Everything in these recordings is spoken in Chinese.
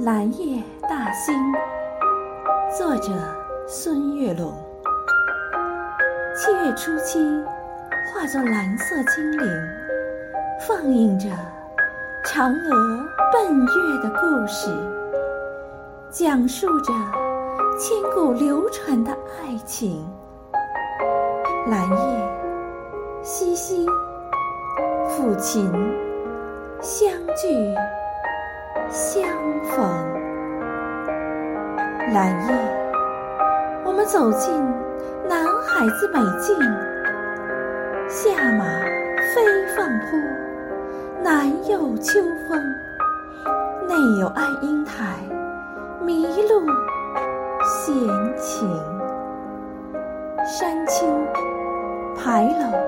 蓝夜大兴，作者孙月龙。七月初七，化作蓝色精灵，放映着嫦娥奔月的故事，讲述着千古流传的爱情。蓝夜，西西，抚琴，相聚。相逢，蓝夜，我们走进南海子美境。下马飞放坡，南有秋风，内有爱英台，麋鹿闲情。山丘、牌楼、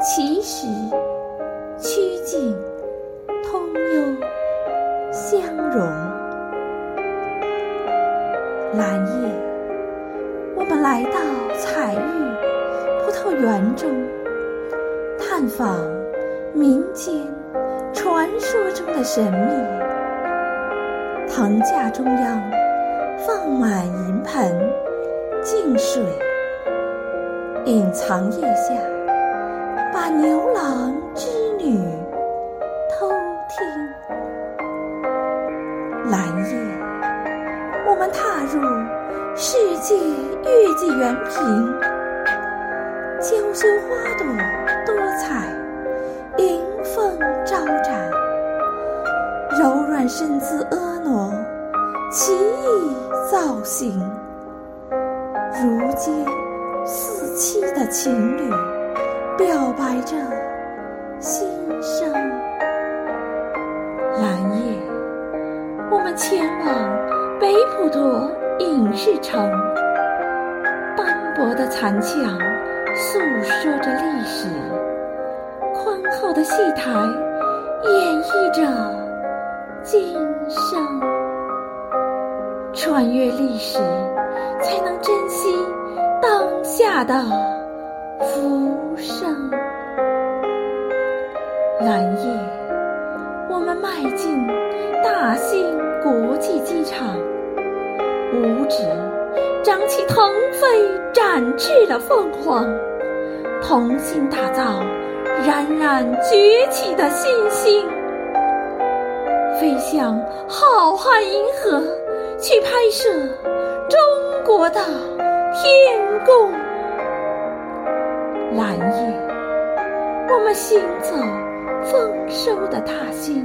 奇石、曲径通幽。相融，蓝夜，我们来到彩玉葡萄园中，探访民间传说中的神秘。藤架中央放满银盆净水，隐藏叶下把牛郎织女。蓝夜，我们踏入世界月季园坪，娇羞花朵多彩，迎风招展，柔软身姿婀娜，奇异造型，如胶似漆的情侣表白着心声。我们前往北普陀影视城，斑驳的残墙诉说着历史，宽厚的戏台演绎着今生。穿越历史，才能珍惜当下的浮生。蓝夜，我们迈进大兴。国际机场，五指张起腾飞展翅的凤凰，同心打造冉冉崛起的新星，飞向浩瀚银河，去拍摄中国的天宫。蓝夜，我们行走丰收的大兴，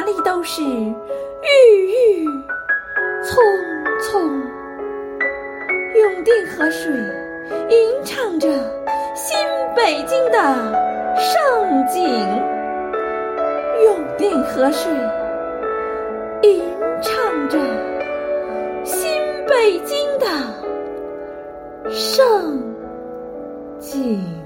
哪里都是。郁郁葱葱，永定河水吟唱着新北京的盛景。永定河水吟唱着新北京的盛景。